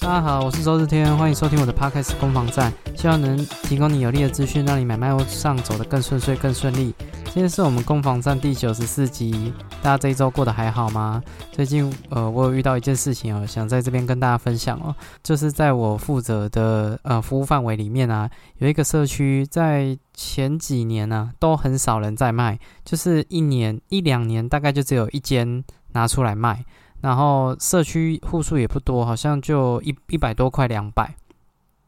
大家好，我是周日天，欢迎收听我的 Podcast 攻防战，希望能提供你有力的资讯，让你买卖上走得更顺遂、更顺利。今天是我们攻防战第九十四集，大家这一周过得还好吗？最近呃，我有遇到一件事情哦，想在这边跟大家分享哦，就是在我负责的呃服务范围里面啊，有一个社区在前几年呢都很少人在卖，就是一年一两年大概就只有一间拿出来卖。然后社区户数也不多，好像就一一百多块两百。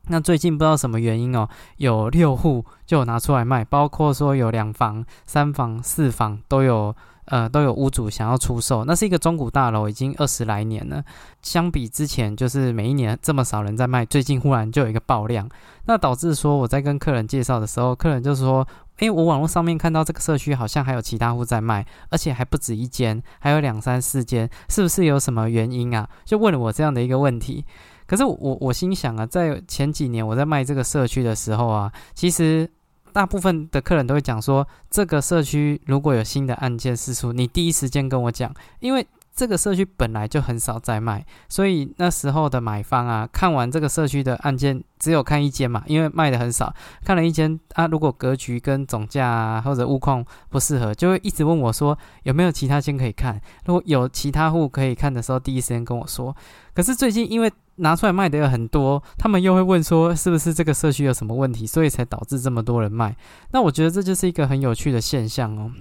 那最近不知道什么原因哦，有六户就拿出来卖，包括说有两房、三房、四房都有，呃，都有屋主想要出售。那是一个中古大楼，已经二十来年了。相比之前，就是每一年这么少人在卖，最近忽然就有一个爆量，那导致说我在跟客人介绍的时候，客人就说。因为我网络上面看到这个社区好像还有其他户在卖，而且还不止一间，还有两三四间，是不是有什么原因啊？就问了我这样的一个问题。可是我我心想啊，在前几年我在卖这个社区的时候啊，其实大部分的客人都会讲说，这个社区如果有新的案件事出，你第一时间跟我讲，因为。这个社区本来就很少在卖，所以那时候的买方啊，看完这个社区的案件，只有看一间嘛，因为卖的很少，看了一间啊，如果格局跟总价啊或者物况不适合，就会一直问我说有没有其他间可以看。如果有其他户可以看的时候，第一时间跟我说。可是最近因为拿出来卖的有很多，他们又会问说是不是这个社区有什么问题，所以才导致这么多人卖。那我觉得这就是一个很有趣的现象哦。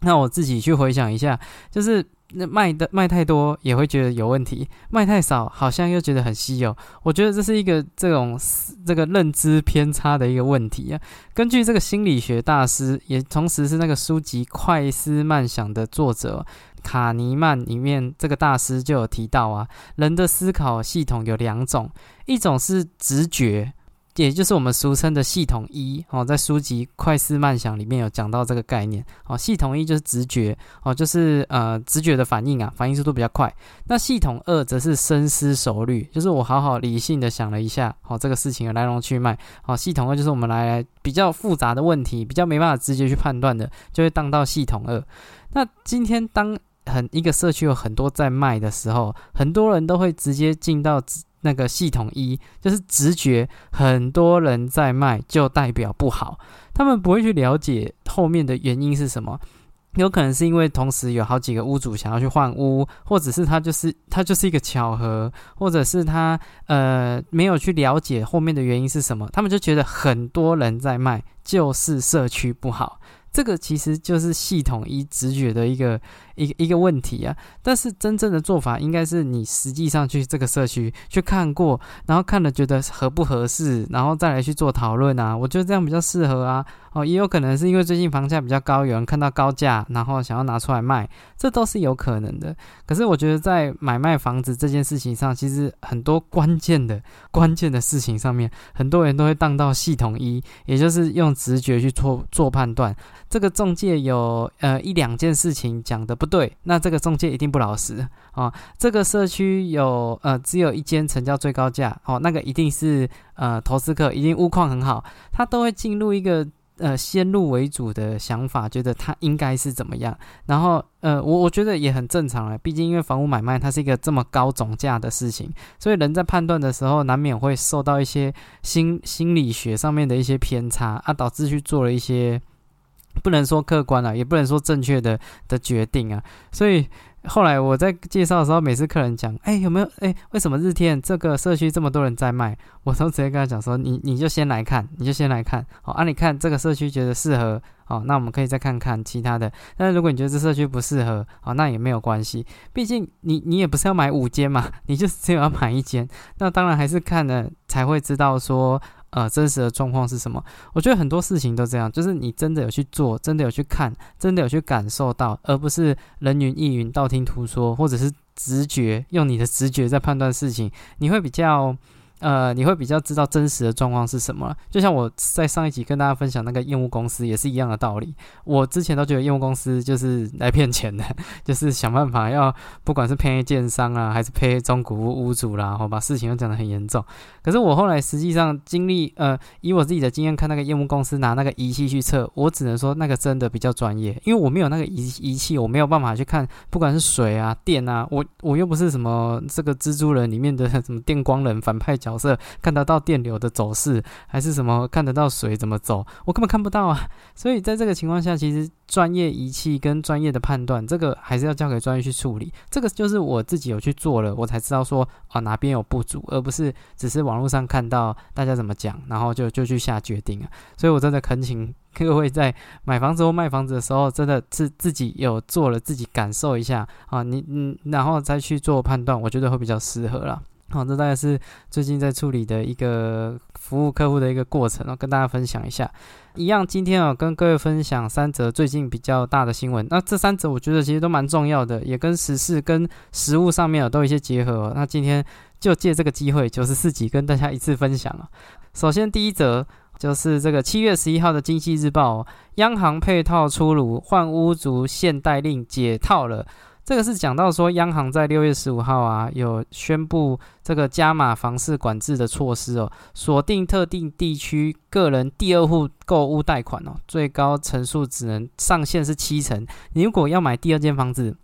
那我自己去回想一下，就是那卖的卖太多也会觉得有问题，卖太少好像又觉得很稀有。我觉得这是一个这种这个认知偏差的一个问题啊。根据这个心理学大师，也同时是那个书籍《快思慢想》的作者卡尼曼里面，这个大师就有提到啊，人的思考系统有两种，一种是直觉。也就是我们俗称的系统一哦，在书籍《快思慢想》里面有讲到这个概念哦。系统一就是直觉哦，就是呃直觉的反应啊，反应速度比较快。那系统二则是深思熟虑，就是我好好理性的想了一下哦，这个事情的来龙去脉。哦，系统二就是我们来比较复杂的问题，比较没办法直接去判断的，就会当到系统二。那今天当很一个社区有很多在卖的时候，很多人都会直接进到直。那个系统一就是直觉，很多人在卖就代表不好，他们不会去了解后面的原因是什么，有可能是因为同时有好几个屋主想要去换屋，或者是他就是他就是一个巧合，或者是他呃没有去了解后面的原因是什么，他们就觉得很多人在卖就是社区不好，这个其实就是系统一直觉的一个。一一个问题啊，但是真正的做法应该是你实际上去这个社区去看过，然后看了觉得合不合适，然后再来去做讨论啊。我觉得这样比较适合啊。哦，也有可能是因为最近房价比较高，有人看到高价，然后想要拿出来卖，这都是有可能的。可是我觉得在买卖房子这件事情上，其实很多关键的关键的事情上面，很多人都会当到系统一，也就是用直觉去做做判断。这个中介有呃一两件事情讲的不对，那这个中介一定不老实啊。这个社区有呃只有一间成交最高价哦，那个一定是呃投资客，一定物况很好，他都会进入一个呃先入为主的想法，觉得他应该是怎么样。然后呃我我觉得也很正常了，毕竟因为房屋买卖它是一个这么高总价的事情，所以人在判断的时候难免会受到一些心心理学上面的一些偏差啊，导致去做了一些。不能说客观啊，也不能说正确的的决定啊，所以后来我在介绍的时候，每次客人讲，哎，有没有？哎，为什么日天这个社区这么多人在卖？我都直接跟他讲说，你你就先来看，你就先来看，好啊，你看这个社区觉得适合，好，那我们可以再看看其他的。但是如果你觉得这社区不适合，好，那也没有关系，毕竟你你也不是要买五间嘛，你就只有要买一间，那当然还是看了才会知道说。呃，真实的状况是什么？我觉得很多事情都这样，就是你真的有去做，真的有去看，真的有去感受到，而不是人云亦云、道听途说，或者是直觉用你的直觉在判断事情，你会比较呃，你会比较知道真实的状况是什么。就像我在上一集跟大家分享那个业务公司也是一样的道理。我之前都觉得业务公司就是来骗钱的，就是想办法要不管是骗建商啊，还是骗中古屋屋主啦，好把事情又讲得很严重。可是我后来实际上经历，呃，以我自己的经验看，那个业务公司拿那个仪器去测，我只能说那个真的比较专业，因为我没有那个仪仪器，我没有办法去看，不管是水啊、电啊，我我又不是什么这个蜘蛛人里面的什么电光人反派。角色看得到电流的走势，还是什么看得到水怎么走？我根本看不到啊！所以在这个情况下，其实专业仪器跟专业的判断，这个还是要交给专业去处理。这个就是我自己有去做了，我才知道说啊哪边有不足，而不是只是网络上看到大家怎么讲，然后就就去下决定啊。所以我真的恳请各位在买房子或卖房子的时候，真的是自己有做了，自己感受一下啊，你嗯，然后再去做判断，我觉得会比较适合了。好，这大概是最近在处理的一个服务客户的一个过程哦，跟大家分享一下。一样，今天啊，跟各位分享三则最近比较大的新闻。那这三则我觉得其实都蛮重要的，也跟时事、跟实物上面啊都有一些结合。那今天就借这个机会，九十四集跟大家一次分享啊。首先第一则就是这个七月十一号的经济日报，央行配套出炉，换屋族限贷令解套了。这个是讲到说，央行在六月十五号啊，有宣布这个加码房市管制的措施哦，锁定特定地区个人第二户购物贷款哦，最高层数只能上限是七成。你如果要买第二间房子，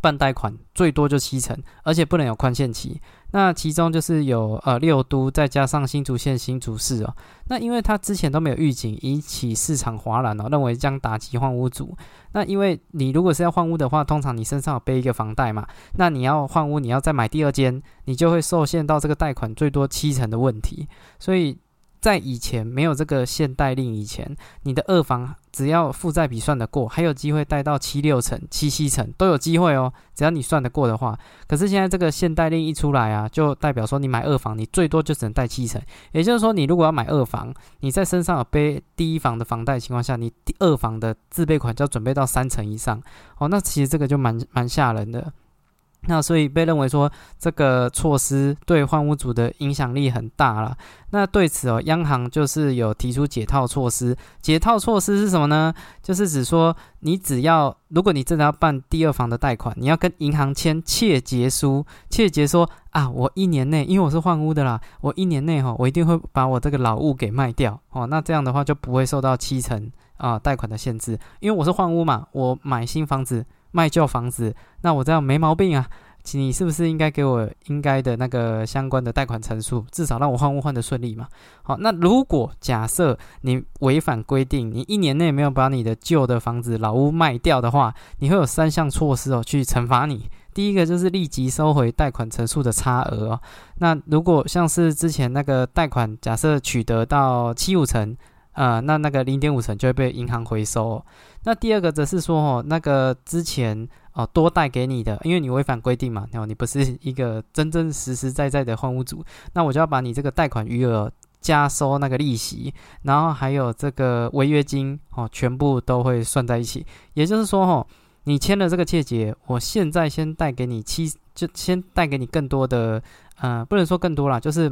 办贷款最多就七成，而且不能有宽限期。那其中就是有呃六都，再加上新竹县新竹市哦。那因为他之前都没有预警，引起市场哗然哦，认为将打击换屋主。那因为你如果是要换屋的话，通常你身上有背一个房贷嘛，那你要换屋，你要再买第二间，你就会受限到这个贷款最多七成的问题，所以。在以前没有这个限贷令以前，你的二房只要负债比算得过，还有机会贷到七六成、七七成都有机会哦。只要你算得过的话，可是现在这个限贷令一出来啊，就代表说你买二房，你最多就只能贷七成。也就是说，你如果要买二房，你在身上有背第一房的房贷情况下，你第二房的自备款就要准备到三成以上哦。那其实这个就蛮蛮吓人的。那所以被认为说这个措施对换屋主的影响力很大了。那对此哦，央行就是有提出解套措施。解套措施是什么呢？就是指说你只要如果你真的要办第二房的贷款，你要跟银行签切结书，切结说啊，我一年内因为我是换屋的啦，我一年内哈，我一定会把我这个老屋给卖掉哦。那这样的话就不会受到七成啊贷款的限制，因为我是换屋嘛，我买新房子。卖旧房子，那我这样没毛病啊？你是不是应该给我应该的那个相关的贷款陈述，至少让我换屋换的顺利嘛？好，那如果假设你违反规定，你一年内没有把你的旧的房子老屋卖掉的话，你会有三项措施哦，去惩罚你。第一个就是立即收回贷款陈述的差额哦。那如果像是之前那个贷款，假设取得到七五成。呃，那那个零点五成就会被银行回收。那第二个则是说，哦，那个之前哦多贷给你的，因为你违反规定嘛，然后你不是一个真真实实在在的换屋主，那我就要把你这个贷款余额加收那个利息，然后还有这个违约金哦，全部都会算在一起。也就是说，哦，你签了这个切结，我现在先贷给你七，就先贷给你更多的，呃，不能说更多啦，就是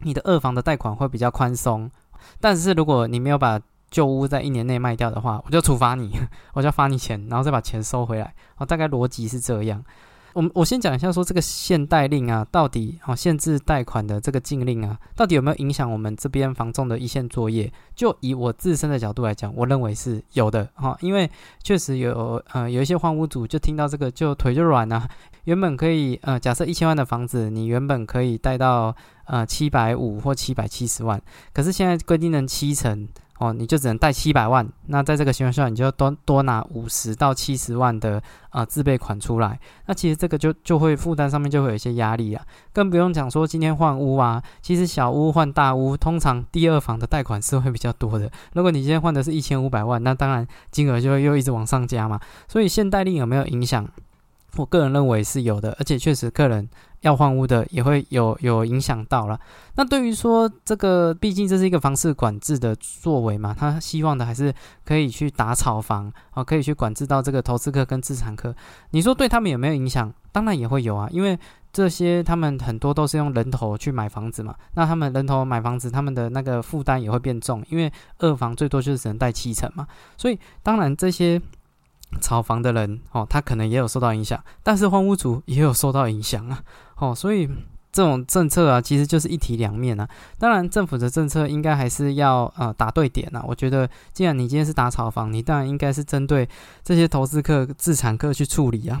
你的二房的贷款会比较宽松。但是如果你没有把旧屋在一年内卖掉的话，我就处罚你，我就要罚你钱，然后再把钱收回来。哦，大概逻辑是这样。我我先讲一下，说这个限贷令啊，到底哦限制贷款的这个禁令啊，到底有没有影响我们这边房仲的一线作业？就以我自身的角度来讲，我认为是有的哈，因为确实有呃有一些换屋主就听到这个就腿就软了。原本可以呃假设一千万的房子，你原本可以贷到。呃，七百五或七百七十万，可是现在规定成七成哦，你就只能贷七百万。那在这个情况下，你就要多多拿五十到七十万的啊自备款出来。那其实这个就就会负担上面就会有一些压力啊，更不用讲说今天换屋啊，其实小屋换大屋，通常第二房的贷款是会比较多的。如果你今天换的是一千五百万，那当然金额就会又一直往上加嘛。所以限贷令有没有影响？我个人认为是有的，而且确实个人。要换屋的也会有有影响到了。那对于说这个，毕竟这是一个房市管制的作为嘛，他希望的还是可以去打炒房啊，可以去管制到这个投资客跟资产客。你说对他们有没有影响？当然也会有啊，因为这些他们很多都是用人头去买房子嘛，那他们人头买房子，他们的那个负担也会变重，因为二房最多就是只能贷七成嘛，所以当然这些炒房的人哦，他可能也有受到影响，但是荒屋主也有受到影响啊，哦，所以这种政策啊，其实就是一体两面啊。当然，政府的政策应该还是要呃打对点啊。我觉得，既然你今天是打炒房，你当然应该是针对这些投资客、自产客去处理啊。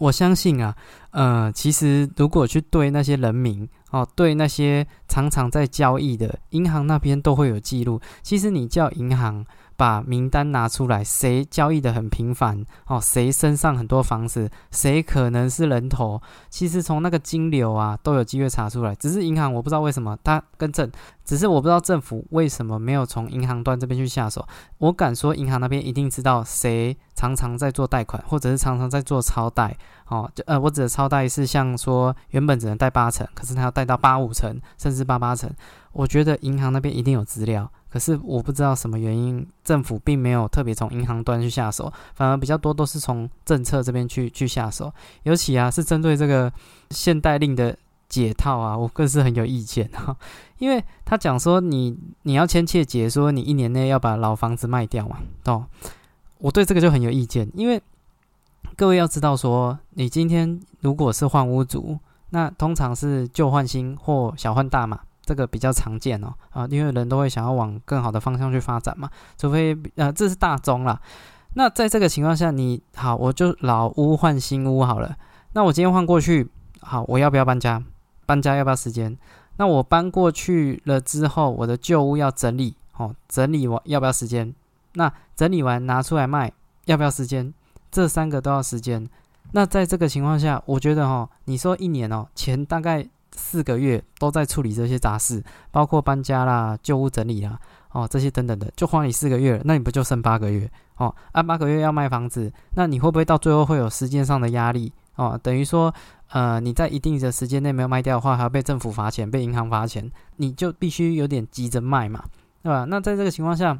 我相信啊，呃，其实如果去对那些人民哦，对那些常常在交易的银行那边都会有记录。其实你叫银行。把名单拿出来，谁交易的很频繁哦？谁身上很多房子？谁可能是人头？其实从那个金流啊，都有机会查出来。只是银行我不知道为什么它跟政，只是我不知道政府为什么没有从银行端这边去下手。我敢说，银行那边一定知道谁常常在做贷款，或者是常常在做超贷。哦，就呃，我指的超贷是像说原本只能贷八成，可是他要贷到八五成，甚至八八成。我觉得银行那边一定有资料。可是我不知道什么原因，政府并没有特别从银行端去下手，反而比较多都是从政策这边去去下手。尤其啊，是针对这个限贷令的解套啊，我更是很有意见哈。因为他讲说你你要签切结，说你一年内要把老房子卖掉嘛，哦，我对这个就很有意见。因为各位要知道说，你今天如果是换屋主，那通常是旧换新或小换大嘛。这个比较常见哦，啊，因为人都会想要往更好的方向去发展嘛，除非呃这是大宗啦。那在这个情况下，你好，我就老屋换新屋好了。那我今天换过去，好，我要不要搬家？搬家要不要时间？那我搬过去了之后，我的旧屋要整理，哦，整理完要不要时间？那整理完拿出来卖要不要时间？这三个都要时间。那在这个情况下，我觉得哈，你说一年哦，钱大概。四个月都在处理这些杂事，包括搬家啦、旧屋整理啦，哦，这些等等的，就花你四个月，那你不就剩八个月？哦，按八个月要卖房子，那你会不会到最后会有时间上的压力？哦，等于说，呃，你在一定的时间内没有卖掉的话，还要被政府罚钱、被银行罚钱，你就必须有点急着卖嘛，对吧？那在这个情况下，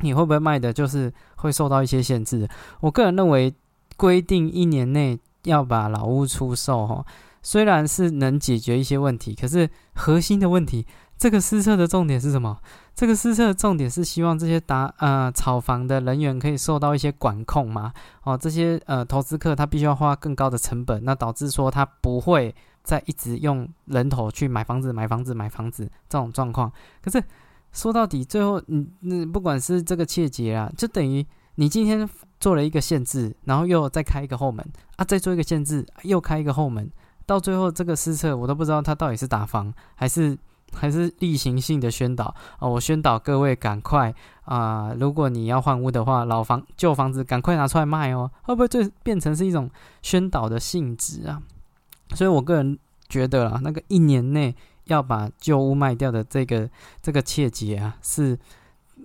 你会不会卖的就是会受到一些限制？我个人认为，规定一年内要把老屋出售，哈。虽然是能解决一些问题，可是核心的问题，这个施策的重点是什么？这个施策的重点是希望这些打呃炒房的人员可以受到一些管控嘛？哦，这些呃投资客他必须要花更高的成本，那导致说他不会再一直用人头去买房子、买房子、买房子这种状况。可是说到底，最后你你不管是这个切结啊，就等于你今天做了一个限制，然后又再开一个后门啊，再做一个限制，又开一个后门。到最后，这个施策我都不知道他到底是打房还是还是例行性的宣导啊！我宣导各位赶快啊！如果你要换屋的话，老房旧房子赶快拿出来卖哦！会不会就变成是一种宣导的性质啊？所以我个人觉得啊，那个一年内要把旧屋卖掉的这个这个切结啊，是。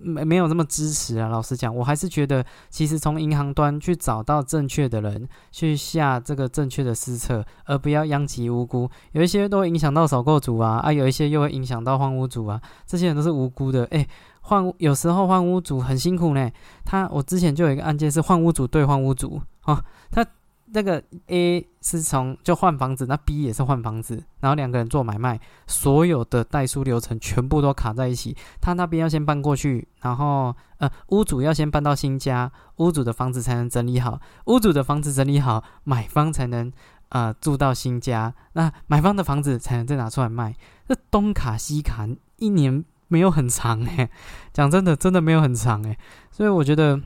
没没有这么支持啊！老实讲，我还是觉得，其实从银行端去找到正确的人，去下这个正确的施策，而不要殃及无辜。有一些都会影响到首购主啊，啊，有一些又会影响到换屋主啊，这些人都是无辜的。诶，换有时候换屋主很辛苦呢。他我之前就有一个案件是换屋主对换屋主啊，他。那个 A 是从就换房子，那 B 也是换房子，然后两个人做买卖，所有的代书流程全部都卡在一起。他那边要先搬过去，然后呃，屋主要先搬到新家，屋主的房子才能整理好，屋主的房子整理好，买方才能啊住到新家，那买方的房子才能再拿出来卖。这东卡西卡，一年没有很长诶，讲真的，真的没有很长诶，所以我觉得。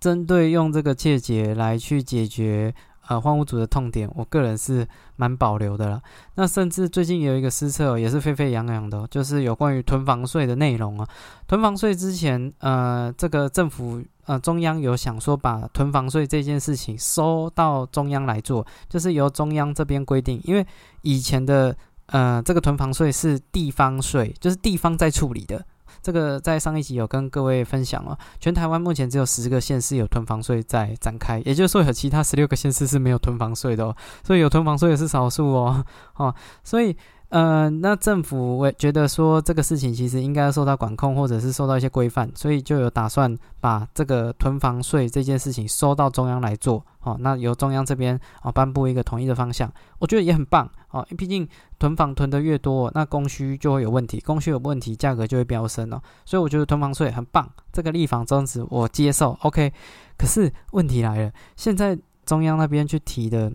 针对用这个切结来去解决呃换屋主的痛点，我个人是蛮保留的了。那甚至最近有一个施策也是沸沸扬扬的，就是有关于囤房税的内容啊。囤房税之前呃这个政府呃中央有想说把囤房税这件事情收到中央来做，就是由中央这边规定，因为以前的呃这个囤房税是地方税，就是地方在处理的。这个在上一集有跟各位分享了，全台湾目前只有十个县市有囤房税在展开，也就是说有其他十六个县市是没有囤房税的哦，所以有囤房税的是少数哦，哦，所以呃，那政府我觉得说这个事情其实应该受到管控，或者是受到一些规范，所以就有打算把这个囤房税这件事情收到中央来做。哦，那由中央这边哦颁布一个统一的方向，我觉得也很棒。哦，毕竟囤房囤的越多，那供需就会有问题，供需有问题，价格就会飙升哦。所以我觉得囤房税很棒，这个立房宗旨我接受。OK，可是问题来了，现在中央那边去提的。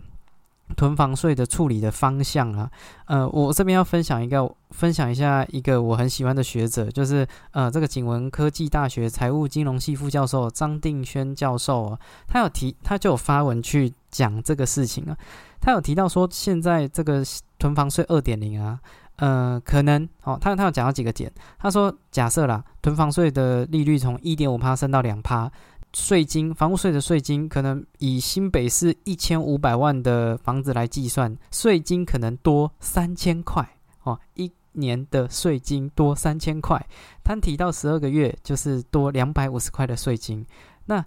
囤房税的处理的方向啊，呃，我这边要分享一个，分享一下一个我很喜欢的学者，就是呃，这个景文科技大学财务金融系副教授张定轩教授啊，他有提，他就有发文去讲这个事情啊，他有提到说，现在这个囤房税二点零啊，呃，可能哦，他他有讲到几个点，他说假设啦，囤房税的利率从一点五趴升到两趴。税金，房屋税的税金，可能以新北市一千五百万的房子来计算，税金可能多三千块哦，一年的税金多三千块，摊提到十二个月就是多两百五十块的税金。那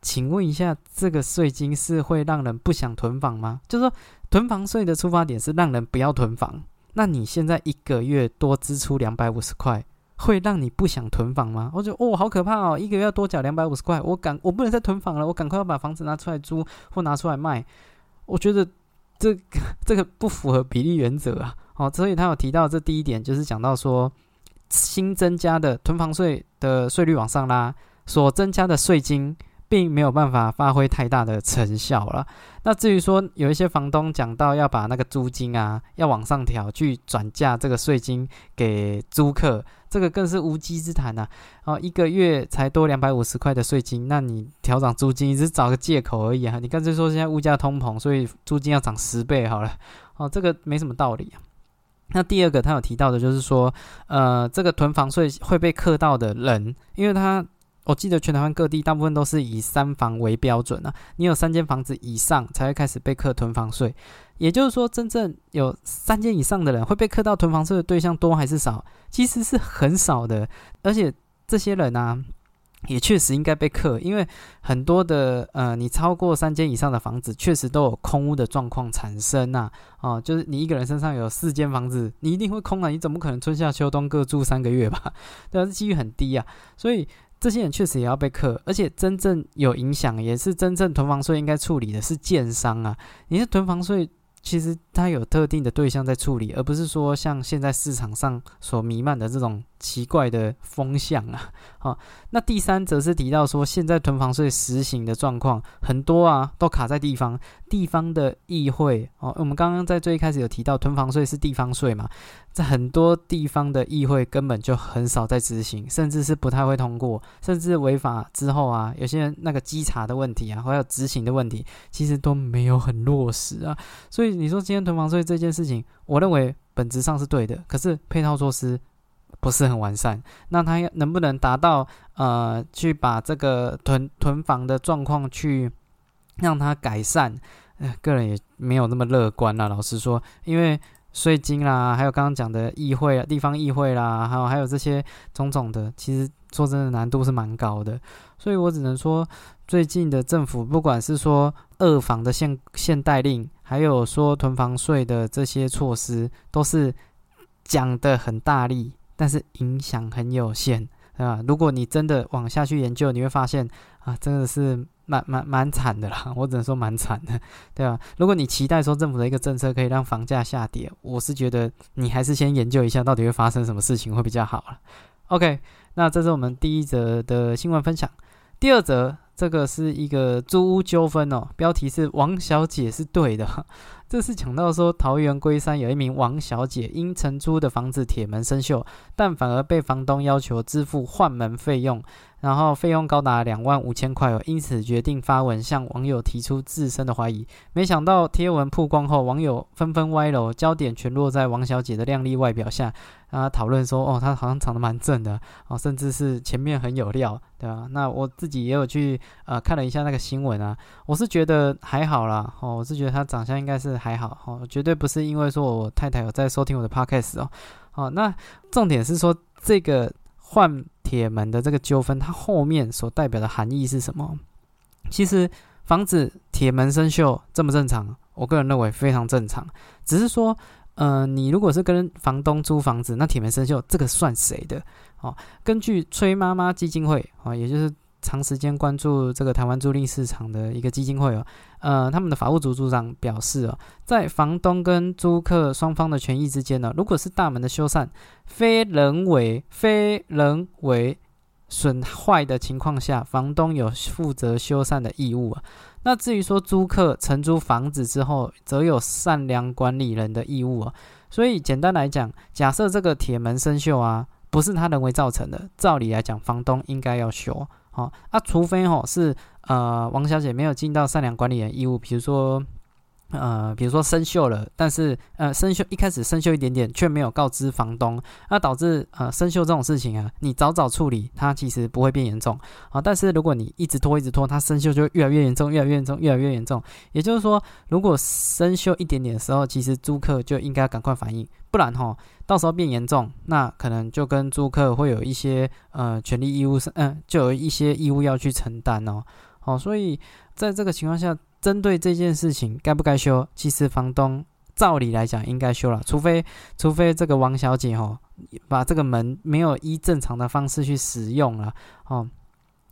请问一下，这个税金是会让人不想囤房吗？就是说，囤房税的出发点是让人不要囤房，那你现在一个月多支出两百五十块？会让你不想囤房吗？我觉得哦，好可怕哦！一个月要多缴两百五十块，我赶我不能再囤房了，我赶快要把房子拿出来租或拿出来卖。我觉得这个 这个不符合比例原则啊！哦，所以他有提到这第一点，就是讲到说新增加的囤房税的税率往上拉，所增加的税金。并没有办法发挥太大的成效了。那至于说有一些房东讲到要把那个租金啊要往上调，去转嫁这个税金给租客，这个更是无稽之谈呐！哦，一个月才多两百五十块的税金，那你调涨租金只是找个借口而已啊！你干脆说现在物价通膨，所以租金要涨十倍好了。哦，这个没什么道理啊。那第二个他有提到的就是说，呃，这个囤房税会被克到的人，因为他。我记得全台湾各地大部分都是以三房为标准啊，你有三间房子以上才会开始被课囤房税。也就是说，真正有三间以上的人会被课到囤房税的对象多还是少？其实是很少的。而且这些人呢，也确实应该被课，因为很多的呃，你超过三间以上的房子，确实都有空屋的状况产生呐。哦，就是你一个人身上有四间房子，你一定会空啊，你怎么可能春夏秋冬各住三个月吧？对啊，这几率很低啊，所以。这些人确实也要被克，而且真正有影响，也是真正囤房税应该处理的是建商啊。你是囤房税。其实它有特定的对象在处理，而不是说像现在市场上所弥漫的这种奇怪的风向啊。好，那第三则是提到说，现在囤房税实行的状况很多啊，都卡在地方，地方的议会哦。我们刚刚在最一开始有提到，囤房税是地方税嘛，在很多地方的议会根本就很少在执行，甚至是不太会通过，甚至违法之后啊，有些人那个稽查的问题啊，还有执行的问题，其实都没有很落实啊，所以。你说今天囤房税这件事情，我认为本质上是对的，可是配套措施不是很完善。那它能不能达到呃，去把这个囤囤房的状况去让它改善？呃，个人也没有那么乐观啊。老实说，因为税金啦，还有刚刚讲的议会啊、地方议会啦，还有还有这些种种的，其实说真的难度是蛮高的。所以我只能说，最近的政府不管是说二房的限限贷令。还有说囤房税的这些措施，都是讲的很大力，但是影响很有限，对吧？如果你真的往下去研究，你会发现啊，真的是蛮蛮蛮惨的啦。我只能说蛮惨的，对吧？如果你期待说政府的一个政策可以让房价下跌，我是觉得你还是先研究一下到底会发生什么事情会比较好了。OK，那这是我们第一则的新闻分享，第二则。这个是一个租屋纠纷哦，标题是王小姐是对的。这是讲到说，桃园龟山有一名王小姐因承租的房子铁门生锈，但反而被房东要求支付换门费用。然后费用高达两万五千块哦，因此决定发文向网友提出自身的怀疑。没想到贴文曝光后，网友纷纷歪楼，焦点全落在王小姐的靓丽外表下，啊，讨论说，哦，他好像长得蛮正的哦，甚至是前面很有料，对吧？那我自己也有去呃看了一下那个新闻啊，我是觉得还好啦，哦，我是觉得他长相应该是还好，哦，绝对不是因为说我太太有在收听我的 podcast 哦，哦，那重点是说这个换。铁门的这个纠纷，它后面所代表的含义是什么？其实房子铁门生锈正不正常？我个人认为非常正常，只是说，呃，你如果是跟房东租房子，那铁门生锈这个算谁的？哦，根据崔妈妈基金会啊，也就是长时间关注这个台湾租赁市场的一个基金会哦，呃，他们的法务组组长表示哦，在房东跟租客双方的权益之间呢，如果是大门的修缮非人为、非人为损坏的情况下，房东有负责修缮的义务啊。那至于说租客承租房子之后，则有善良管理人的义务啊。所以简单来讲，假设这个铁门生锈啊，不是他人为造成的，照理来讲，房东应该要修。好啊，除非哦是呃王小姐没有尽到善良管理人义务，比如说。呃，比如说生锈了，但是呃生锈一开始生锈一点点，却没有告知房东，那导致呃生锈这种事情啊，你早早处理，它其实不会变严重啊。但是如果你一直拖一直拖，它生锈就越来越严重，越来越严重，越来越严重。也就是说，如果生锈一点点的时候，其实租客就应该赶快反应，不然哈，到时候变严重，那可能就跟租客会有一些呃权利义务是嗯，就有一些义务要去承担哦。好，所以在这个情况下。针对这件事情该不该修，其实房东照理来讲应该修了，除非除非这个王小姐哦把这个门没有依正常的方式去使用了哦，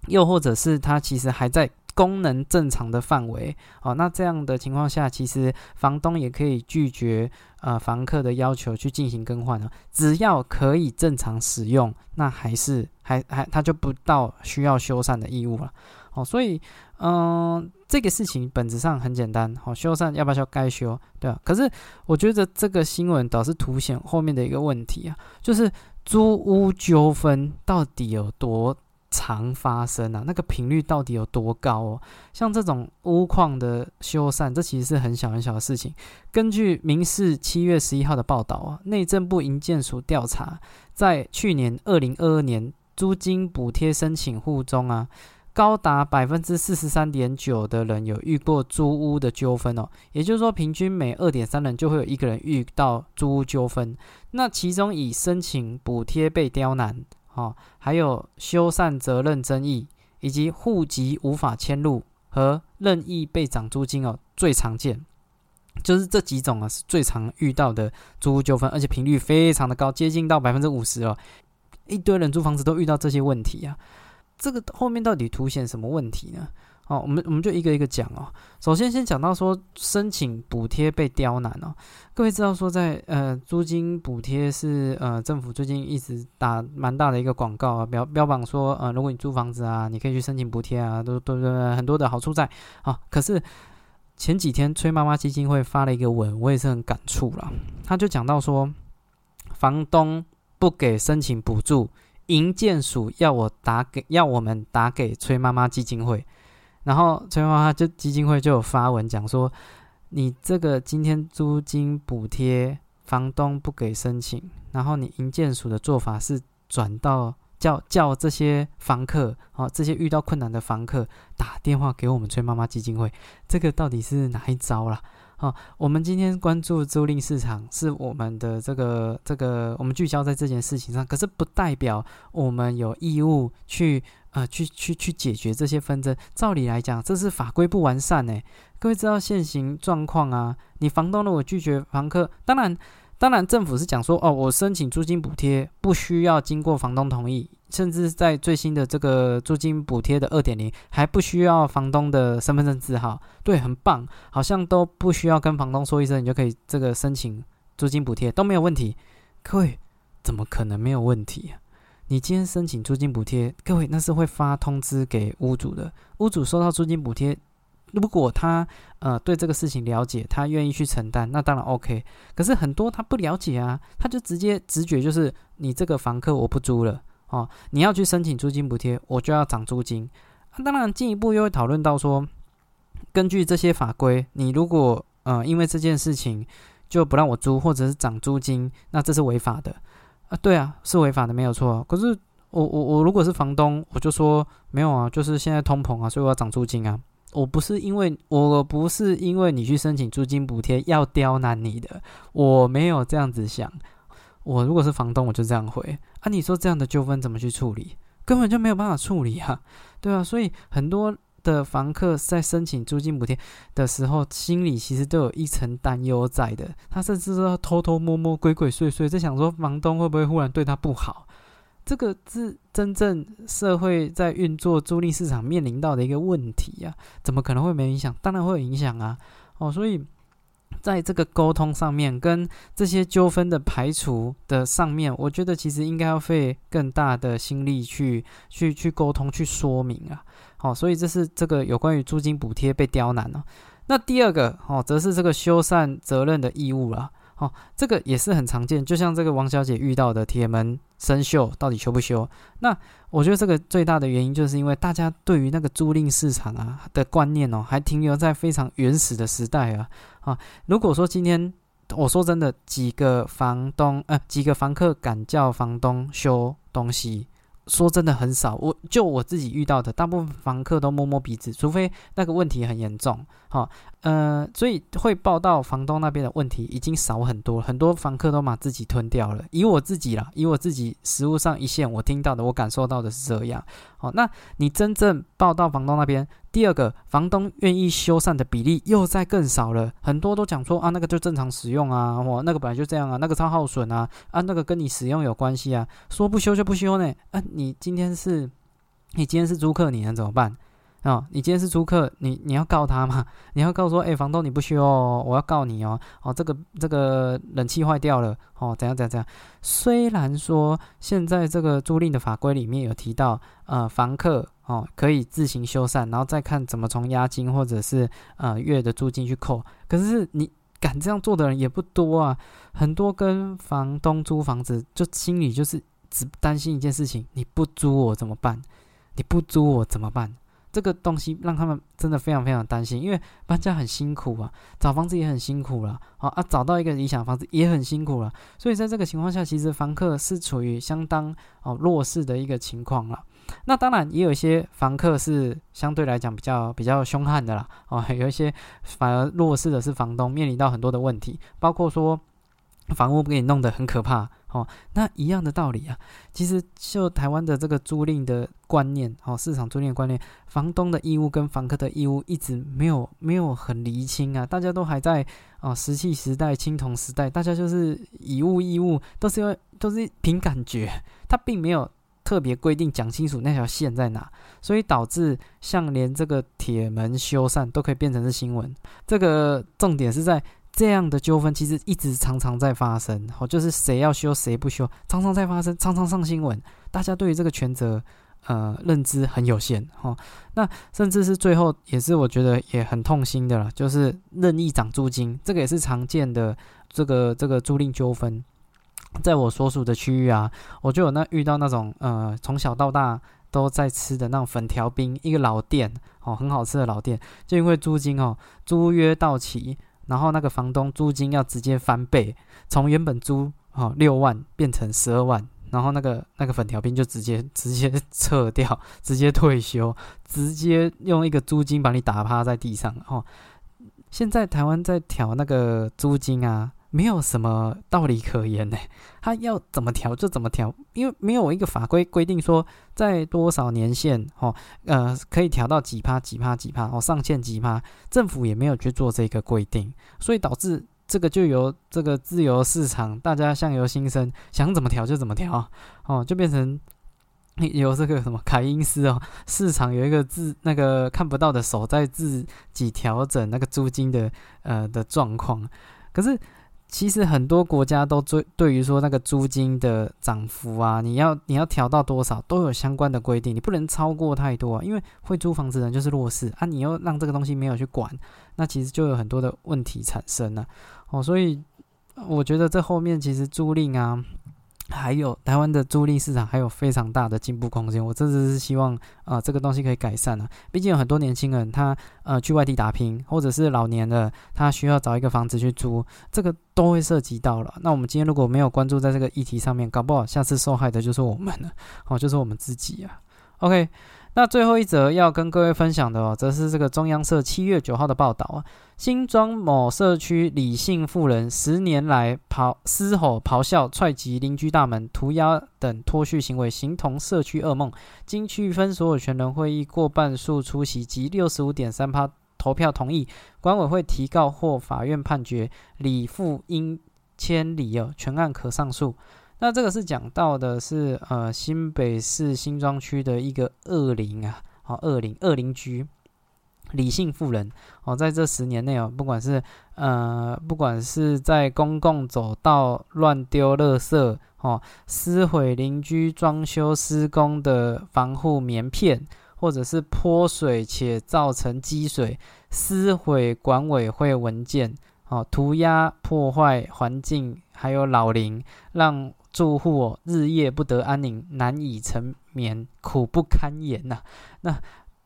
又或者是他其实还在功能正常的范围哦，那这样的情况下，其实房东也可以拒绝呃房客的要求去进行更换了，只要可以正常使用，那还是还还他就不到需要修缮的义务了哦，所以嗯。这个事情本质上很简单，好修缮要不要修？该修，对啊。可是我觉得这个新闻倒是凸显后面的一个问题啊，就是租屋纠纷到底有多常发生啊？那个频率到底有多高哦？像这种屋况的修缮，这其实是很小很小的事情。根据《民事》七月十一号的报道啊，内政部营建署调查，在去年二零二二年租金补贴申请户中啊。高达百分之四十三点九的人有遇过租屋的纠纷哦，也就是说，平均每二点三人就会有一个人遇到租屋纠纷。那其中以申请补贴被刁难，哦，还有修缮责任争议，以及户籍无法迁入和任意被涨租金哦，最常见，就是这几种啊是最常遇到的租屋纠纷，而且频率非常的高，接近到百分之五十哦，一堆人租房子都遇到这些问题啊。这个后面到底凸显什么问题呢？哦，我们我们就一个一个讲哦。首先先讲到说申请补贴被刁难哦。各位知道说在呃租金补贴是呃政府最近一直打蛮大的一个广告啊，标标榜说呃如果你租房子啊，你可以去申请补贴啊，都都都很多的好处在啊。可是前几天崔妈妈基金会发了一个文，我也是很感触了。他就讲到说，房东不给申请补助。营建署要我打给，要我们打给崔妈妈基金会，然后崔妈妈就基金会就有发文讲说，你这个今天租金补贴房东不给申请，然后你营建署的做法是转到叫叫这些房客，哦，这些遇到困难的房客打电话给我们崔妈妈基金会，这个到底是哪一招啦？好，我们今天关注租赁市场，是我们的这个这个，我们聚焦在这件事情上。可是不代表我们有义务去呃去去去解决这些纷争。照理来讲，这是法规不完善呢。各位知道现行状况啊？你房东如果拒绝房客，当然。当然，政府是讲说，哦，我申请租金补贴不需要经过房东同意，甚至在最新的这个租金补贴的二点零，还不需要房东的身份证字号。对，很棒，好像都不需要跟房东说一声，你就可以这个申请租金补贴都没有问题。各位，怎么可能没有问题啊？你今天申请租金补贴，各位那是会发通知给屋主的，屋主收到租金补贴。如果他呃对这个事情了解，他愿意去承担，那当然 OK。可是很多他不了解啊，他就直接直觉就是你这个房客我不租了哦，你要去申请租金补贴，我就要涨租金。啊当然进一步又会讨论到说，根据这些法规，你如果呃因为这件事情就不让我租，或者是涨租金，那这是违法的啊。对啊，是违法的，没有错。可是我我我如果是房东，我就说没有啊，就是现在通膨啊，所以我要涨租金啊。我不是因为我不是因为你去申请租金补贴要刁难你的，我没有这样子想。我如果是房东，我就这样回啊。你说这样的纠纷怎么去处理？根本就没有办法处理啊，对啊。所以很多的房客在申请租金补贴的时候，心里其实都有一层担忧在的。他甚至都偷偷摸摸、鬼鬼祟祟在想说，房东会不会忽然对他不好？这个是真正社会在运作租赁市场面临到的一个问题啊！怎么可能会没影响？当然会有影响啊！哦，所以。在这个沟通上面，跟这些纠纷的排除的上面，我觉得其实应该要费更大的心力去去去沟通、去说明啊。好，所以这是这个有关于租金补贴被刁难了。那第二个哦，则是这个修缮责任的义务了。哦，这个也是很常见，就像这个王小姐遇到的铁门生锈，到底修不修？那我觉得这个最大的原因，就是因为大家对于那个租赁市场啊的观念哦，还停留在非常原始的时代啊啊！如果说今天我说真的，几个房东呃，几个房客敢叫房东修东西？说真的很少，我就我自己遇到的，大部分房客都摸摸鼻子，除非那个问题很严重，哈，呃，所以会报到房东那边的问题已经少很多，很多房客都把自己吞掉了。以我自己啦，以我自己实物上一线，我听到的，我感受到的是这样。好，那你真正报到房东那边？第二个，房东愿意修缮的比例又在更少了，很多都讲说啊，那个就正常使用啊，我那个本来就这样啊，那个超耗损啊，啊，那个跟你使用有关系啊，说不修就不修呢，啊，你今天是，你今天是租客，你能怎么办？啊，你今天是租客，你你要告他吗？你要告说，哎，房东你不修哦，我要告你哦，哦，这个这个冷气坏掉了，哦，怎样怎样怎样？虽然说现在这个租赁的法规里面有提到，呃，房客哦可以自行修缮，然后再看怎么从押金或者是呃月的租金去扣，可是你敢这样做的人也不多啊，很多跟房东租房子就心里就是只担心一件事情，你不租我怎么办？你不租我怎么办？这个东西让他们真的非常非常担心，因为搬家很辛苦啊，找房子也很辛苦了，啊啊，找到一个理想房子也很辛苦了，所以在这个情况下，其实房客是处于相当哦弱势的一个情况了。那当然也有一些房客是相对来讲比较比较凶悍的啦，哦，有一些反而弱势的是房东，面临到很多的问题，包括说房屋给你弄得很可怕。哦，那一样的道理啊，其实就台湾的这个租赁的观念，哦，市场租赁观念，房东的义务跟房客的义务一直没有没有很厘清啊，大家都还在哦石器时代、青铜时代，大家就是以物易物，都是因为都是凭感觉，他并没有特别规定讲清楚那条线在哪，所以导致像连这个铁门修缮都可以变成是新闻，这个重点是在。这样的纠纷其实一直常常在发生，哦，就是谁要修谁不修，常常在发生，常常上新闻。大家对于这个权责，呃，认知很有限，哈。那甚至是最后也是我觉得也很痛心的了，就是任意涨租金，这个也是常见的这个这个租赁纠纷。在我所属的区域啊，我就有那遇到那种呃，从小到大都在吃的那种粉条冰，一个老店哦，很好吃的老店，就因为租金哦，租约到期。然后那个房东租金要直接翻倍，从原本租哦六万变成十二万，然后那个那个粉条兵就直接 直接撤掉，直接退休，直接用一个租金把你打趴在地上哦。现在台湾在调那个租金啊。没有什么道理可言呢，他要怎么调就怎么调，因为没有一个法规规定说在多少年限哦，呃，可以调到几趴几趴几趴哦，上限几趴，政府也没有去做这个规定，所以导致这个就由这个自由市场，大家相由心生，想怎么调就怎么调哦，就变成有这个什么凯因斯哦，市场有一个自那个看不到的手在自己调整那个租金的呃的状况，可是。其实很多国家都对对于说那个租金的涨幅啊，你要你要调到多少都有相关的规定，你不能超过太多啊，因为会租房子人就是弱势啊，你又让这个东西没有去管，那其实就有很多的问题产生了哦，所以我觉得这后面其实租赁啊。还有台湾的租赁市场还有非常大的进步空间，我真的是希望啊这个东西可以改善啊。毕竟有很多年轻人他呃去外地打拼，或者是老年的他需要找一个房子去租，这个都会涉及到了。那我们今天如果没有关注在这个议题上面，搞不好下次受害的就是我们了，哦，就是我们自己啊。OK，那最后一则要跟各位分享的哦，则是这个中央社七月九号的报道啊。新庄某社区李姓妇人十年来咆嘶吼、咆哮、踹击邻居大门、涂鸦等脱序行为，形同社区噩梦。经区分所有权人会议过半数出席及六十五点三趴投票同意，管委会提告或法院判决，李妇应迁离哦，全案可上诉。那这个是讲到的是呃新北市新庄区的一个恶邻啊，好恶邻恶邻居，理性妇人哦，在这十年内哦，不管是呃不管是在公共走道乱丢垃圾哦，撕毁邻居装修施工的防护棉片，或者是泼水且造成积水，撕毁管委会文件哦，涂鸦破坏环境，还有老林让。住户哦日夜不得安宁，难以成眠，苦不堪言呐。那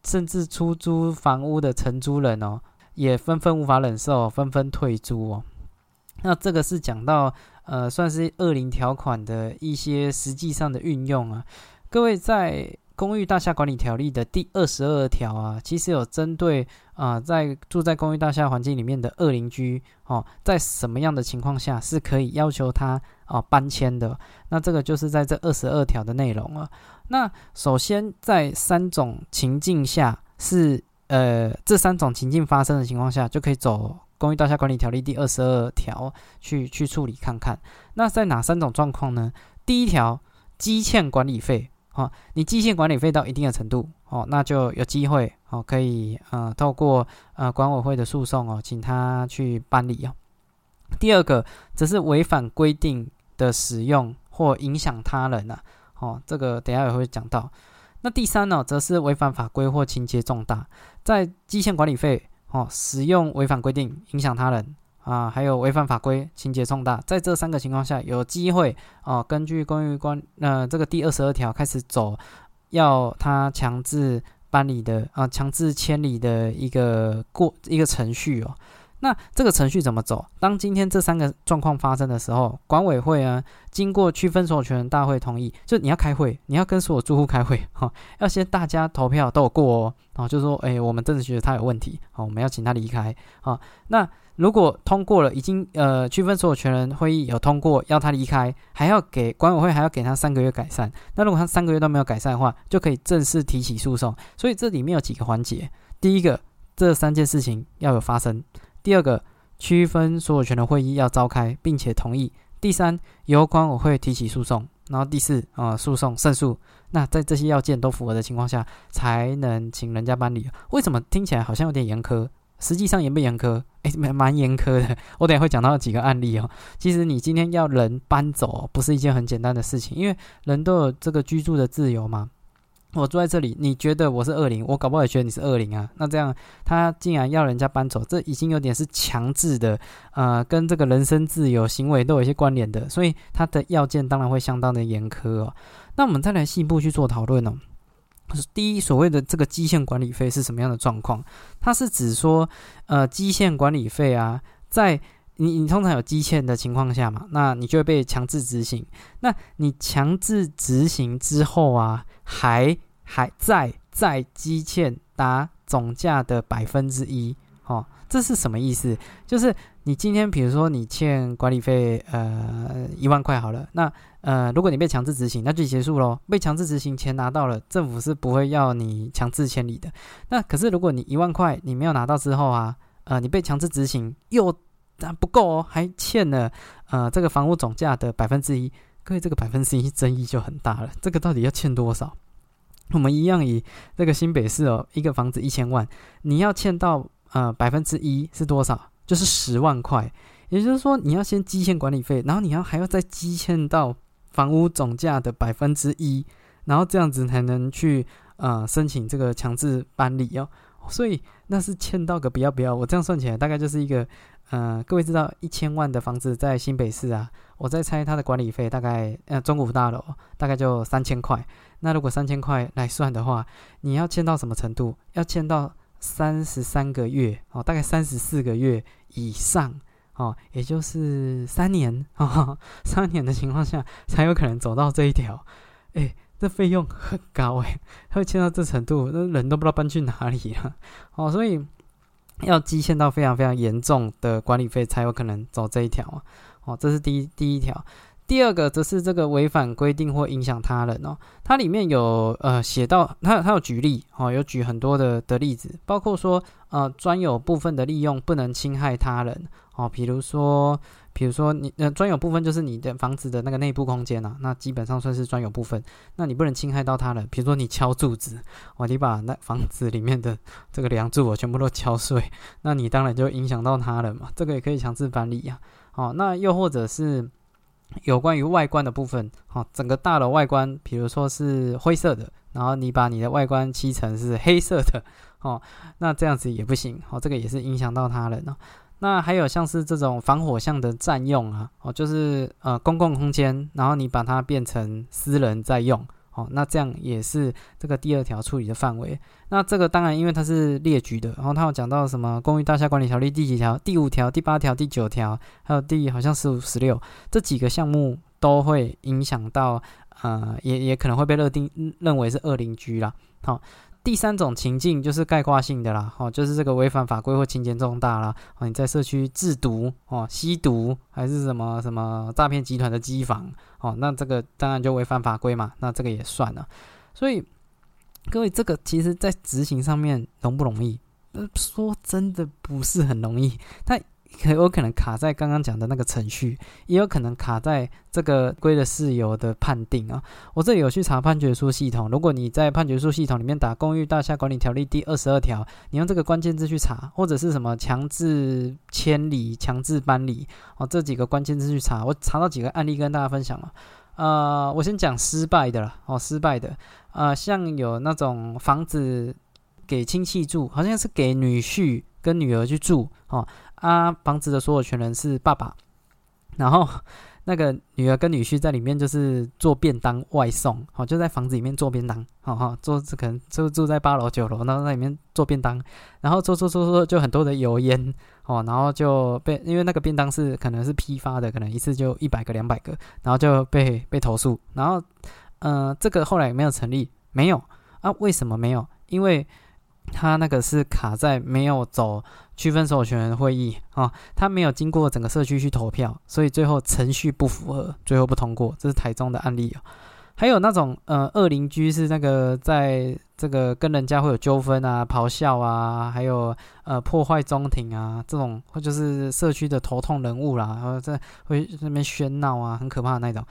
甚至出租房屋的承租人哦，也纷纷无法忍受，纷纷退租哦。那这个是讲到呃，算是恶灵条款的一些实际上的运用啊。各位在。公寓大厦管理条例的第二十二条啊，其实有针对啊，在住在公寓大厦环境里面的恶邻居哦，在什么样的情况下是可以要求他啊搬迁的？那这个就是在这二十二条的内容啊。那首先在三种情境下是呃，这三种情境发生的情况下，就可以走公寓大厦管理条例第二十二条去去处理看看。那在哪三种状况呢？第一条，积欠管理费。哦，你基线管理费到一定的程度，哦，那就有机会，哦，可以，呃，透过呃管委会的诉讼，哦，请他去办理哦。第二个则是违反规定的使用或影响他人呐，哦，这个等下也会讲到。那第三呢，则是违反法规或情节重大，在基线管理费，哦，使用违反规定，影响他人。啊，还有违反法规、情节重大，在这三个情况下，有机会哦，根据关于关呃这个第二十二条开始走，要他强制搬离的啊，强制迁离的一个过一个程序哦。那这个程序怎么走？当今天这三个状况发生的时候，管委会啊，经过区分所有权人大会同意，就你要开会，你要跟所有住户开会 哈，要先大家投票都有过哦，啊，就说哎，我们真的觉得他有问题，好，我们要请他离开啊，那。如果通过了，已经呃区分所有权人会议有通过要他离开，还要给管委会还要给他三个月改善。那如果他三个月都没有改善的话，就可以正式提起诉讼。所以这里面有几个环节：第一个，这三件事情要有发生；第二个，区分所有权的会议要召开并且同意；第三，由管委会提起诉讼；然后第四啊，诉讼胜诉。那在这些要件都符合的情况下，才能请人家搬离。为什么听起来好像有点严苛？实际上严不严苛？哎，蛮蛮严苛的。我等下会讲到几个案例哦。其实你今天要人搬走，不是一件很简单的事情，因为人都有这个居住的自由嘛。我住在这里，你觉得我是恶灵，我搞不好也觉得你是恶灵啊。那这样他竟然要人家搬走，这已经有点是强制的，呃，跟这个人身自由行为都有一些关联的，所以他的要件当然会相当的严苛哦。那我们再来细部去做讨论哦。第一，所谓的这个基线管理费是什么样的状况？它是指说，呃，基线管理费啊，在你你通常有基欠的情况下嘛，那你就会被强制执行。那你强制执行之后啊，还还在在基欠达总价的百分之一，哦，这是什么意思？就是你今天比如说你欠管理费，呃，一万块好了，那。呃，如果你被强制执行，那就结束喽。被强制执行，钱拿到了，政府是不会要你强制迁离的。那可是，如果你一万块你没有拿到之后啊，呃，你被强制执行又不够哦，还欠了呃这个房屋总价的百分之一。各位，这个百分之一争议就很大了。这个到底要欠多少？我们一样以这个新北市哦，一个房子一千万，你要欠到呃百分之一是多少？就是十万块。也就是说，你要先积欠管理费，然后你要还要再积欠到。房屋总价的百分之一，然后这样子才能去呃申请这个强制搬离哦，所以那是欠到个不要不要，我这样算起来大概就是一个呃，各位知道一千万的房子在新北市啊，我在猜它的管理费大概呃中古大楼大概就三千块，那如果三千块来算的话，你要签到什么程度？要签到三十三个月哦，大概三十四个月以上。哦，也就是三年啊，三年的情况下才有可能走到这一条。哎，这费用很高诶，会签到这程度，那人都不知道搬去哪里了。哦，所以要积欠到非常非常严重的管理费，才有可能走这一条啊。哦，这是第一第一条。第二个则是这个违反规定或影响他人哦，它里面有呃写到，它它有举例哦，有举很多的的例子，包括说呃专有部分的利用不能侵害他人哦，比如说比如说你呃专有部分就是你的房子的那个内部空间呐，那基本上算是专有部分，那你不能侵害到他人，比如说你敲柱子哦，你把那房子里面的这个梁柱我全部都敲碎，那你当然就影响到他人嘛，这个也可以强制搬离呀，哦，那又或者是。有关于外观的部分，哦，整个大楼外观，比如说是灰色的，然后你把你的外观漆成是黑色的，哦，那这样子也不行，哦，这个也是影响到他人哦。那还有像是这种防火巷的占用啊，哦，就是呃公共空间，然后你把它变成私人在用。哦，那这样也是这个第二条处理的范围。那这个当然，因为它是列举的，然后它有讲到什么《公寓大厦管理条例》第几条、第五条、第八条、第九条，还有第好像十五、十六这几个项目都会影响到，呃，也也可能会被认定认为是恶邻居啦。好。第三种情境就是概括性的啦，哦，就是这个违反法规或情节重大啦，哦，你在社区制毒哦、吸毒还是什么什么诈骗集团的机房哦，那这个当然就违反法规嘛，那这个也算了。所以各位，这个其实在执行上面容不容易？呃，说真的不是很容易，但。可有可能卡在刚刚讲的那个程序，也有可能卡在这个归的事由的判定啊。我这里有去查判决书系统，如果你在判决书系统里面打《公寓大厦管理条例》第二十二条，你用这个关键字去查，或者是什么强制迁离、强制搬离哦，这几个关键字去查，我查到几个案例跟大家分享了。呃，我先讲失败的了哦，失败的，呃，像有那种房子给亲戚住，好像是给女婿跟女儿去住哦。啊，房子的所有权人是爸爸，然后 那个女儿跟女婿在里面就是做便当外送，好就在房子里面做便当，好好做可能就住在八楼九楼，然后在里面做便当，然后做做做做就很多的油烟哦，然后就被因为那个便当是可能是批发的，可能一次就一百个两百个，然后就被被投诉，然后嗯，这个后来没有成立，没有啊？为什么没有？因为他那个是卡在没有走。区分所有权会议啊，他没有经过整个社区去投票，所以最后程序不符合，最后不通过。这是台中的案例啊。还有那种呃恶邻居是那个在这个跟人家会有纠纷啊、咆哮啊，还有呃破坏中庭啊这种，或就是社区的头痛人物啦，然后在会那边喧闹啊，很可怕的那种。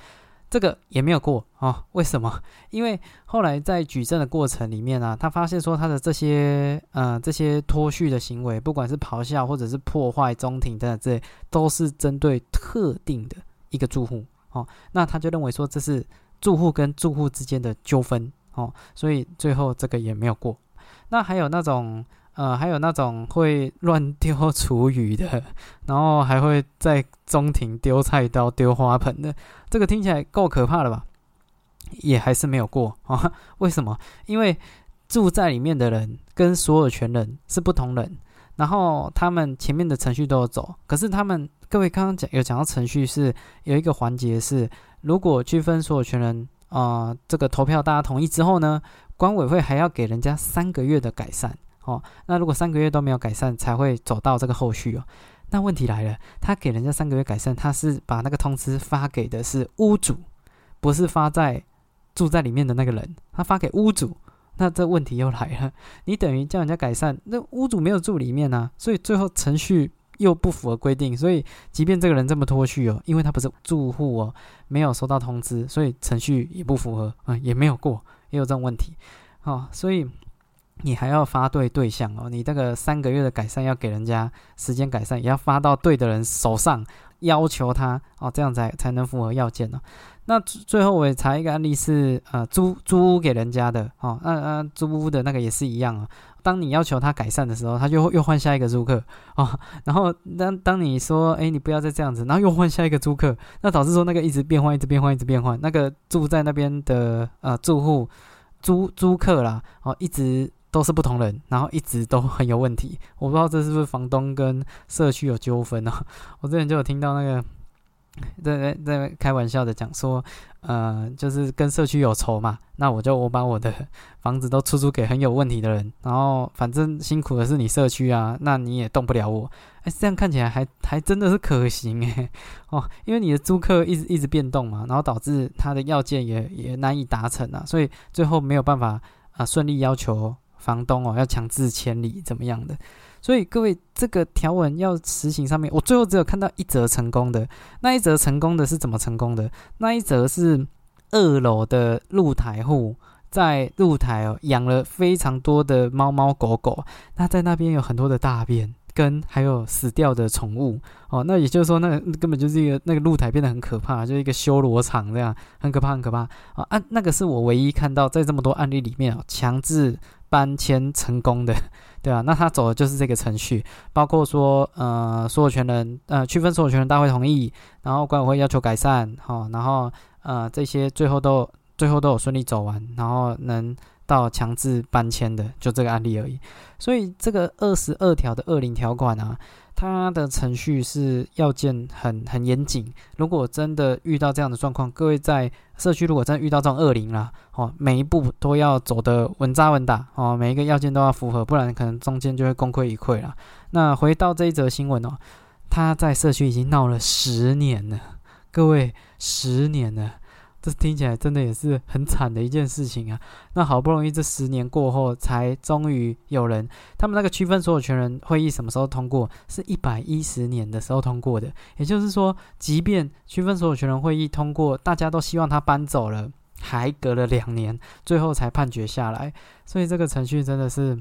这个也没有过啊？为什么？因为后来在举证的过程里面啊，他发现说他的这些呃这些脱序的行为，不管是咆哮或者是破坏中庭等等这，都是针对特定的一个住户哦。那他就认为说这是住户跟住户之间的纠纷哦，所以最后这个也没有过。那还有那种。呃，还有那种会乱丢厨余的，然后还会在中庭丢菜刀、丢花盆的，这个听起来够可怕了吧？也还是没有过啊？为什么？因为住在里面的人跟所有权人是不同人，然后他们前面的程序都有走，可是他们各位刚刚讲有讲到程序是有一个环节是，如果区分所有权人啊，这个投票大家同意之后呢，管委会还要给人家三个月的改善。哦，那如果三个月都没有改善，才会走到这个后续哦。那问题来了，他给人家三个月改善，他是把那个通知发给的是屋主，不是发在住在里面的那个人，他发给屋主。那这问题又来了，你等于叫人家改善，那屋主没有住里面呢，所以最后程序又不符合规定。所以即便这个人这么脱序哦，因为他不是住户哦，没有收到通知，所以程序也不符合啊，也没有过，也有这种问题。哦，所以。你还要发对对象哦，你这个三个月的改善要给人家时间改善，也要发到对的人手上，要求他哦，这样才才能符合要件呢。那最后我也查一个案例是，呃，租租屋给人家的哦，那那租屋的那个也是一样啊。当你要求他改善的时候，他就又换下一个租客哦。然后当当你说，哎，你不要再这样子，然后又换下一个租客，那导致说那个一直变换，一直变换，一直变换，那个住在那边的呃住户租租客啦，哦，一直。都是不同人，然后一直都很有问题。我不知道这是不是房东跟社区有纠纷哦。我之前就有听到那个在在开玩笑的讲说，呃，就是跟社区有仇嘛，那我就我把我的 房子都出租给很有问题的人，然后反正辛苦的是你社区啊，那你也动不了我。哎，这样看起来还还真的是可行哎，哦，因为你的租客一直一直变动嘛，然后导致他的要件也也难以达成啊，所以最后没有办法啊顺利要求房东哦要强制迁离怎么样的。所以各位，这个条文要实行上面，我最后只有看到一则成功的。那一则成功的是怎么成功的？那一则是二楼的露台户在露台哦养了非常多的猫猫狗狗，那在那边有很多的大便跟还有死掉的宠物哦。那也就是说，那根本就是一个那个露台变得很可怕，就是一个修罗场这样，很可怕，很可怕啊！啊，那个是我唯一看到在这么多案例里面啊，强制搬迁成功的。对啊，那他走的就是这个程序，包括说，呃，所有权人，呃，区分所有权人大会同意，然后管委会要求改善，哈，然后，呃，这些最后都最后都有顺利走完，然后能到强制搬迁的，就这个案例而已。所以这个二十二条的二零条款啊。它的程序是要件很很严谨。如果真的遇到这样的状况，各位在社区如果真的遇到这种恶灵啦，哦，每一步都要走得稳扎稳打哦，每一个要件都要符合，不然可能中间就会功亏一篑了。那回到这一则新闻哦，他在社区已经闹了十年了，各位十年了。这听起来真的也是很惨的一件事情啊！那好不容易这十年过后，才终于有人，他们那个区分所有权人会议什么时候通过？是一百一十年的时候通过的。也就是说，即便区分所有权人会议通过，大家都希望他搬走了，还隔了两年，最后才判决下来。所以这个程序真的是，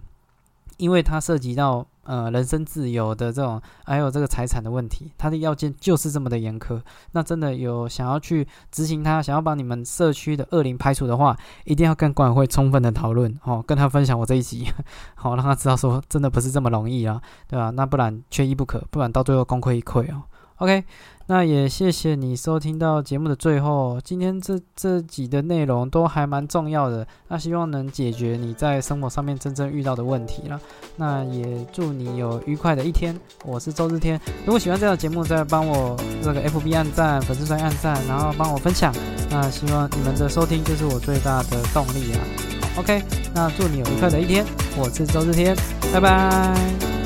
因为它涉及到。呃，人身自由的这种，还有这个财产的问题，它的要件就是这么的严苛。那真的有想要去执行它，想要把你们社区的恶灵排除的话，一定要跟管委会充分的讨论哦，跟他分享我这一集，好让他知道说真的不是这么容易啊，对吧？那不然缺一不可，不然到最后功亏一篑哦。OK。那也谢谢你收听到节目的最后，今天这这集的内容都还蛮重要的，那希望能解决你在生活上面真正遇到的问题了。那也祝你有愉快的一天。我是周日天，如果喜欢这档节目，再帮我这个 FB 按赞，粉丝团按赞，然后帮我分享。那希望你们的收听就是我最大的动力啊。OK，那祝你有愉快的一天。我是周日天，拜拜。